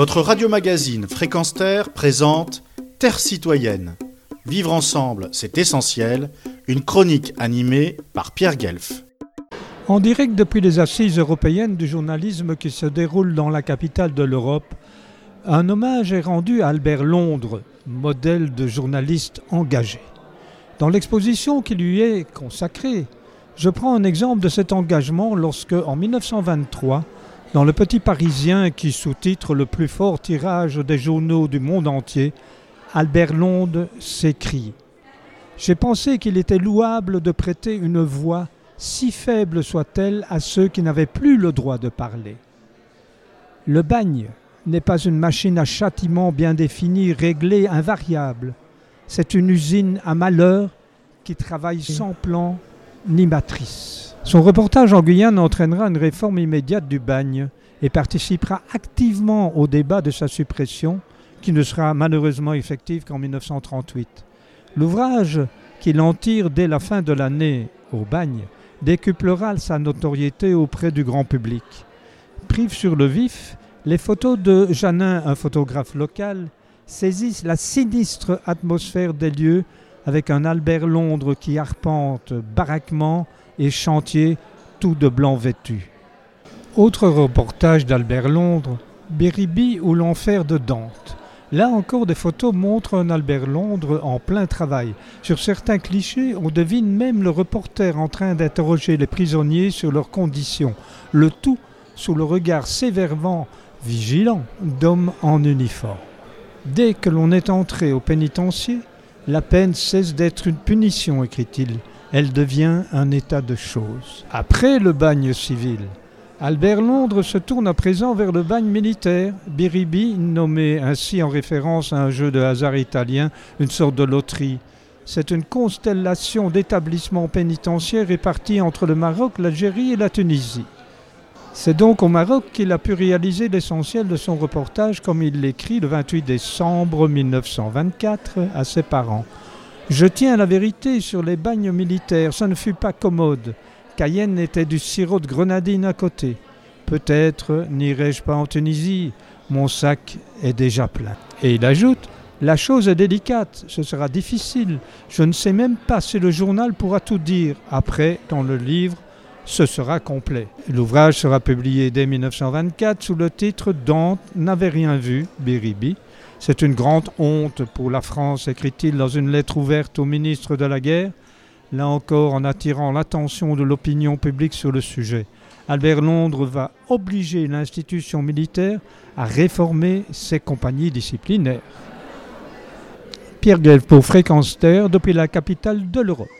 Votre radio-magazine Fréquence Terre présente Terre citoyenne. Vivre ensemble, c'est essentiel. Une chronique animée par Pierre Guelf. En direct depuis les assises européennes du journalisme qui se déroulent dans la capitale de l'Europe, un hommage est rendu à Albert Londres, modèle de journaliste engagé. Dans l'exposition qui lui est consacrée, je prends un exemple de cet engagement lorsque, en 1923, dans le Petit Parisien qui sous-titre le plus fort tirage des journaux du monde entier, Albert Londres s'écrie J'ai pensé qu'il était louable de prêter une voix, si faible soit-elle, à ceux qui n'avaient plus le droit de parler. Le bagne n'est pas une machine à châtiment bien définie, réglée, invariable. C'est une usine à malheur qui travaille sans plan ni matrice. Son reportage en Guyane entraînera une réforme immédiate du bagne et participera activement au débat de sa suppression, qui ne sera malheureusement effective qu'en 1938. L'ouvrage qu'il en tire dès la fin de l'année au bagne décuplera sa notoriété auprès du grand public. Prive sur le vif, les photos de Janin, un photographe local, saisissent la sinistre atmosphère des lieux avec un Albert Londres qui arpente baraquement et chantier tout de blanc vêtu. Autre reportage d'Albert Londres, Béribi ou l'enfer de Dante. Là encore, des photos montrent un Albert Londres en plein travail. Sur certains clichés, on devine même le reporter en train d'interroger les prisonniers sur leurs conditions. Le tout sous le regard sévèrement vigilant d'hommes en uniforme. Dès que l'on est entré au pénitencier, la peine cesse d'être une punition, écrit-il. Elle devient un état de choses. Après le bagne civil, Albert Londres se tourne à présent vers le bagne militaire, Biribi, nommé ainsi en référence à un jeu de hasard italien, une sorte de loterie. C'est une constellation d'établissements pénitentiaires répartis entre le Maroc, l'Algérie et la Tunisie. C'est donc au Maroc qu'il a pu réaliser l'essentiel de son reportage comme il l'écrit le 28 décembre 1924 à ses parents. Je tiens la vérité sur les bagnes militaires, ça ne fut pas commode. Cayenne était du sirop de grenadine à côté. Peut-être n'irai-je pas en Tunisie, mon sac est déjà plein. Et il ajoute La chose est délicate, ce sera difficile. Je ne sais même pas si le journal pourra tout dire. Après, dans le livre, ce sera complet. L'ouvrage sera publié dès 1924 sous le titre Dante n'avait rien vu, Biribi. C'est une grande honte pour la France, écrit-il dans une lettre ouverte au ministre de la Guerre, là encore en attirant l'attention de l'opinion publique sur le sujet. Albert Londres va obliger l'institution militaire à réformer ses compagnies disciplinaires. Pierre Guelph pour depuis la capitale de l'Europe.